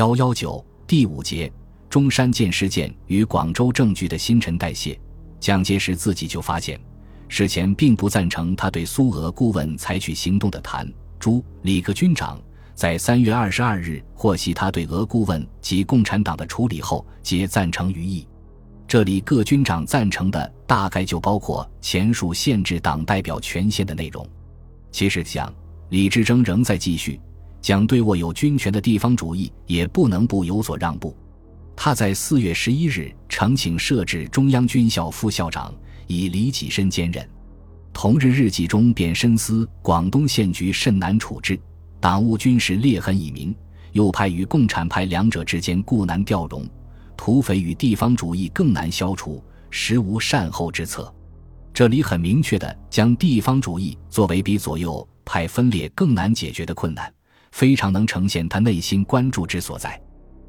幺幺九第五节中山舰事件与广州政局的新陈代谢。蒋介石自己就发现，事前并不赞成他对苏俄顾问采取行动的谭、朱、李克军长，在三月二十二日获悉他对俄顾问及共产党的处理后，皆赞成于意。这里各军长赞成的大概就包括前述限制党代表权限的内容。其实蒋、李志争仍在继续，蒋对握有军权的地方主义也不能不有所让步。他在四月十一日呈请设置中央军校副校长，以李济深兼任。同日日记中便深思广东县局甚难处置，党务军事裂痕已明，右派与共产派两者之间固难调融。土匪与地方主义更难消除，实无善后之策。这里很明确的将地方主义作为比左右派分裂更难解决的困难，非常能呈现他内心关注之所在。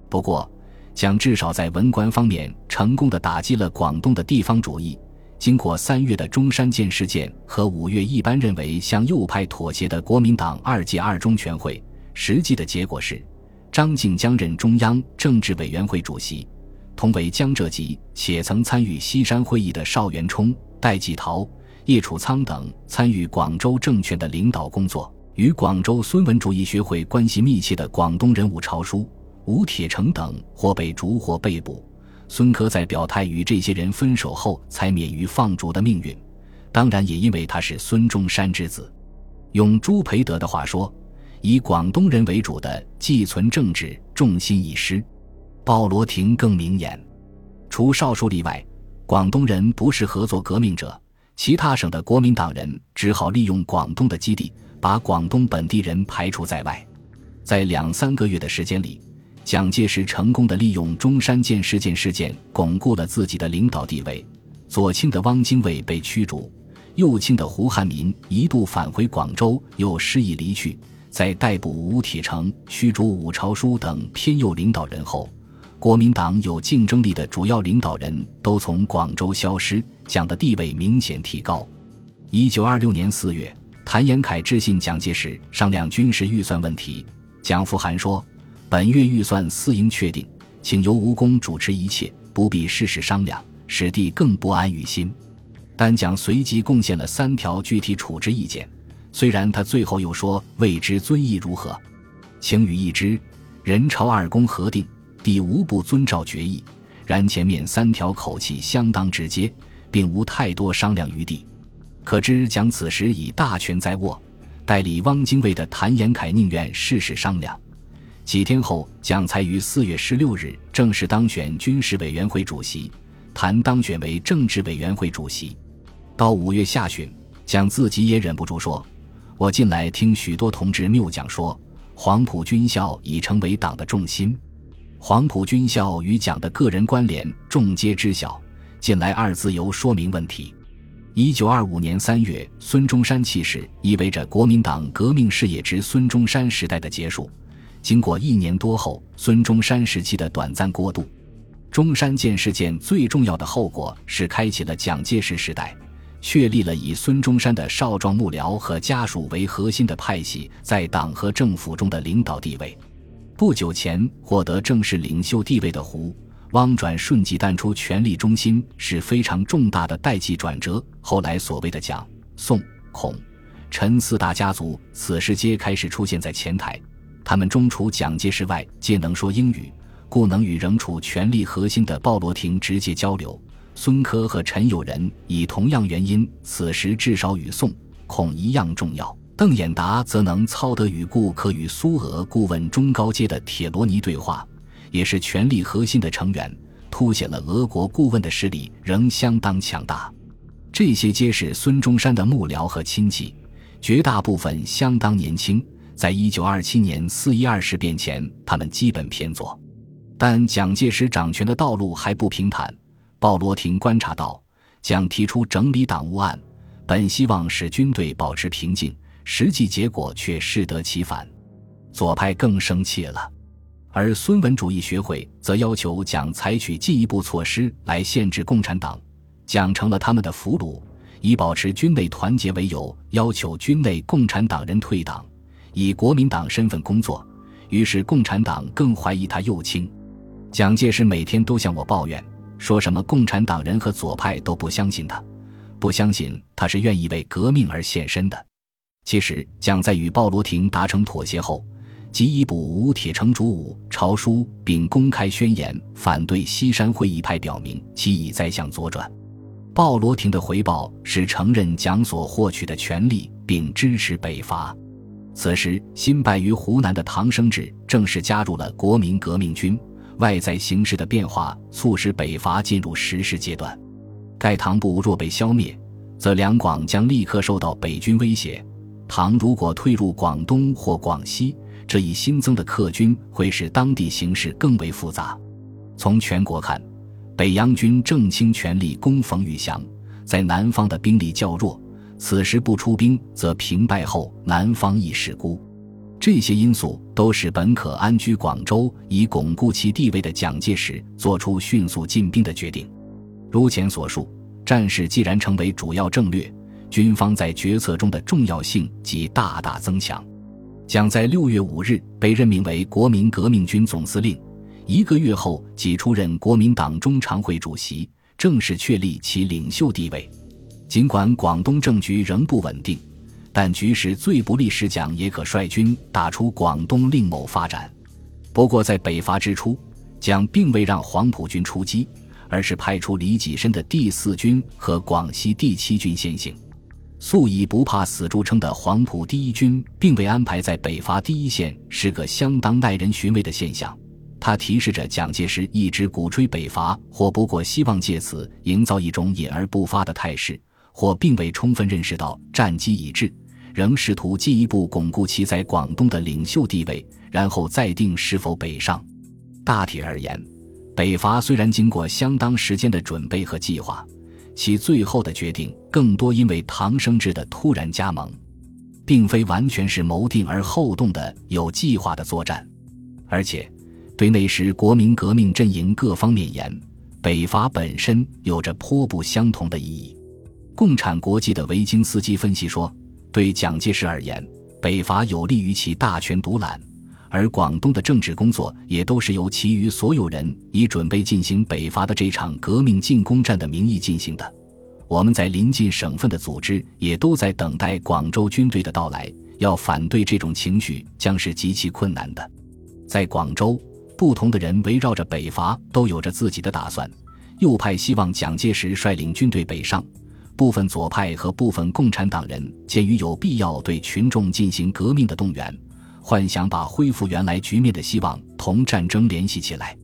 不过，蒋至少在文官方面成功的打击了广东的地方主义。经过三月的中山舰事件和五月一般认为向右派妥协的国民党二届二中全会，实际的结果是，张静江任中央政治委员会主席。同为江浙籍且曾参与西山会议的邵元冲、戴季陶、叶楚仓等参与广州政权的领导工作，与广州孙文主义学会关系密切的广东人物朝书、吴铁城等或被逐或被捕。孙科在表态与这些人分手后，才免于放逐的命运。当然，也因为他是孙中山之子。用朱培德的话说：“以广东人为主的寄存政治重心已失。”鲍罗廷更明言，除少数例外，广东人不是合作革命者，其他省的国民党人只好利用广东的基地，把广东本地人排除在外。在两三个月的时间里，蒋介石成功的利用中山舰事件事件，巩固了自己的领导地位。左倾的汪精卫被驱逐，右倾的胡汉民一度返回广州，又失意离去。在逮捕吴铁城、驱逐伍朝书等偏右领导人后。国民党有竞争力的主要领导人都从广州消失，蒋的地位明显提高。一九二六年四月，谭延闿致信蒋介石商量军事预算问题。蒋复函说：“本月预算私应确定，请由吴公主持一切，不必事事商量，使弟更不安于心。”但蒋随即贡献了三条具体处置意见，虽然他最后又说未知遵义如何，请予一之，人朝二公核定。第无不遵照决议，然前面三条口气相当直接，并无太多商量余地。可知蒋此时已大权在握，代理汪精卫的谭延闿宁愿事事商量。几天后，蒋才于四月十六日正式当选军事委员会主席，谭当选为政治委员会主席。到五月下旬，蒋自己也忍不住说：“我近来听许多同志谬讲说，黄埔军校已成为党的重心。”黄埔军校与蒋的个人关联，众皆知晓。近来二字由说明问题。一九二五年三月，孙中山去世，意味着国民党革命事业之孙中山时代的结束。经过一年多后，孙中山时期的短暂过渡，中山舰事件最重要的后果是开启了蒋介石时代，确立了以孙中山的少壮幕僚和家属为核心的派系在党和政府中的领导地位。不久前获得正式领袖地位的胡汪转瞬即淡出权力中心是非常重大的代际转折。后来所谓的蒋、宋、孔、陈四大家族，此时皆开始出现在前台。他们中除蒋介石外，皆能说英语，故能与仍处权力核心的鲍罗廷直接交流。孙科和陈友仁以同样原因，此时至少与宋、孔一样重要。邓演达则能操得与顾可与苏俄顾问中高阶的铁罗尼对话，也是权力核心的成员，凸显了俄国顾问的实力仍相当强大。这些皆是孙中山的幕僚和亲戚，绝大部分相当年轻。在一九二七年四一二事变前，他们基本偏左。但蒋介石掌权的道路还不平坦。鲍罗廷观察到，蒋提出整理党务案，本希望使军队保持平静。实际结果却适得其反，左派更生气了，而孙文主义学会则要求蒋采取进一步措施来限制共产党，蒋成了他们的俘虏，以保持军内团结为由，要求军内共产党人退党，以国民党身份工作，于是共产党更怀疑他右倾。蒋介石每天都向我抱怨，说什么共产党人和左派都不相信他，不相信他是愿意为革命而献身的。其实，蒋在与鲍罗廷达成妥协后，即以补吴铁城主武朝书，并公开宣言反对西山会议派，表明其已在向左转。鲍罗廷的回报是承认蒋所获取的权利，并支持北伐。此时，新败于湖南的唐生智正式加入了国民革命军。外在形势的变化促使北伐进入实施阶段。盖唐部若被消灭，则两广将立刻受到北军威胁。唐如果退入广东或广西，这一新增的客军会使当地形势更为复杂。从全国看，北洋军正倾全力攻冯玉祥，在南方的兵力较弱，此时不出兵，则平败后南方亦是孤。这些因素都使本可安居广州以巩固其地位的蒋介石做出迅速进兵的决定。如前所述，战事既然成为主要政略，军方在决策中的重要性即大大增强。蒋在六月五日被任命为国民革命军总司令，一个月后即出任国民党中常会主席，正式确立其领袖地位。尽管广东政局仍不稳定。但局势最不利时，蒋也可率军打出广东另谋发展。不过，在北伐之初，蒋并未让黄埔军出击，而是派出李济深的第四军和广西第七军先行。素以不怕死著称的黄埔第一军，并未安排在北伐第一线，是个相当耐人寻味的现象。它提示着蒋介石一直鼓吹北伐，或不过希望借此营造一种隐而不发的态势，或并未充分认识到战机已至。仍试图进一步巩固其在广东的领袖地位，然后再定是否北上。大体而言，北伐虽然经过相当时间的准备和计划，其最后的决定更多因为唐生智的突然加盟，并非完全是谋定而后动的有计划的作战。而且，对那时国民革命阵营各方面言，北伐本身有着颇不相同的意义。共产国际的维京斯基分析说。对蒋介石而言，北伐有利于其大权独揽，而广东的政治工作也都是由其余所有人以准备进行北伐的这场革命进攻战的名义进行的。我们在临近省份的组织也都在等待广州军队的到来，要反对这种情绪将是极其困难的。在广州，不同的人围绕着北伐都有着自己的打算。右派希望蒋介石率领军队北上。部分左派和部分共产党人鉴于有必要对群众进行革命的动员，幻想把恢复原来局面的希望同战争联系起来。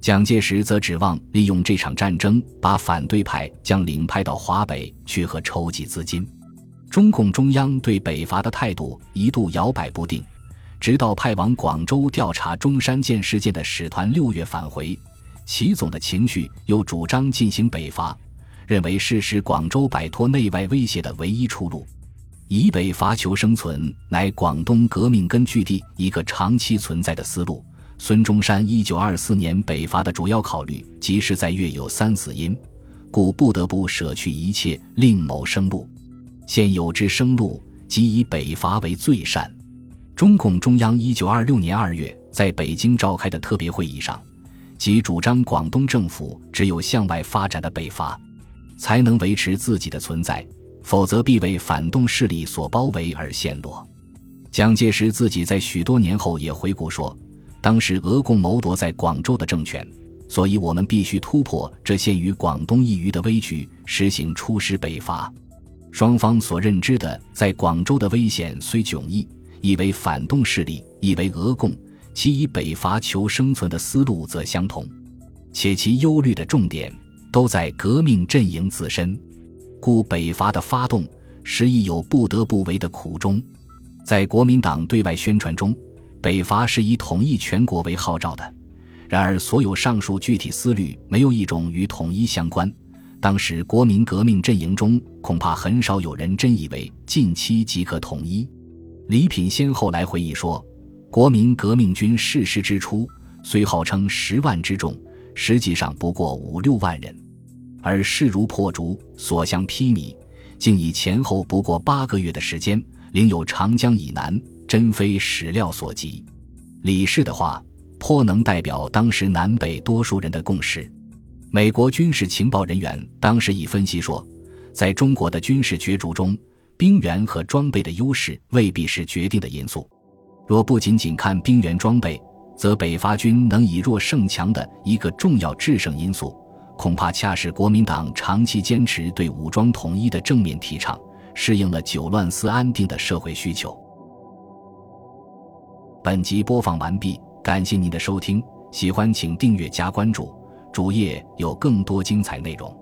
蒋介石则指望利用这场战争，把反对派将领派到华北去和筹集资金。中共中央对北伐的态度一度摇摆不定，直到派往广州调查中山舰事件的使团六月返回，齐总的情绪又主张进行北伐。认为是使广州摆脱内外威胁的唯一出路，以北伐求生存乃广东革命根据地一个长期存在的思路。孙中山一九二四年北伐的主要考虑即是在粤有三死因，故不得不舍去一切，另谋生路。现有之生路，即以北伐为最善。中共中央一九二六年二月在北京召开的特别会议上，即主张广东政府只有向外发展的北伐。才能维持自己的存在，否则必为反动势力所包围而陷落。蒋介石自己在许多年后也回顾说，当时俄共谋夺在广州的政权，所以我们必须突破这陷于广东一隅的危局，实行出师北伐。双方所认知的在广州的危险虽迥异，亦为反动势力，亦为俄共，其以北伐求生存的思路则相同，且其忧虑的重点。都在革命阵营自身，故北伐的发动实亦有不得不为的苦衷。在国民党对外宣传中，北伐是以统一全国为号召的。然而，所有上述具体思虑没有一种与统一相关。当时国民革命阵营中恐怕很少有人真以为近期即可统一。李品先后来回忆说，国民革命军誓师之初，虽号称十万之众，实际上不过五六万人。而势如破竹，所向披靡，竟以前后不过八个月的时间，领有长江以南，真非史料所及。李氏的话颇能代表当时南北多数人的共识。美国军事情报人员当时已分析说，在中国的军事角逐中，兵员和装备的优势未必是决定的因素。若不仅仅看兵员装备，则北伐军能以弱胜强的一个重要制胜因素，恐怕恰是国民党长期坚持对武装统一的正面提倡，适应了久乱思安定的社会需求。本集播放完毕，感谢您的收听，喜欢请订阅加关注，主页有更多精彩内容。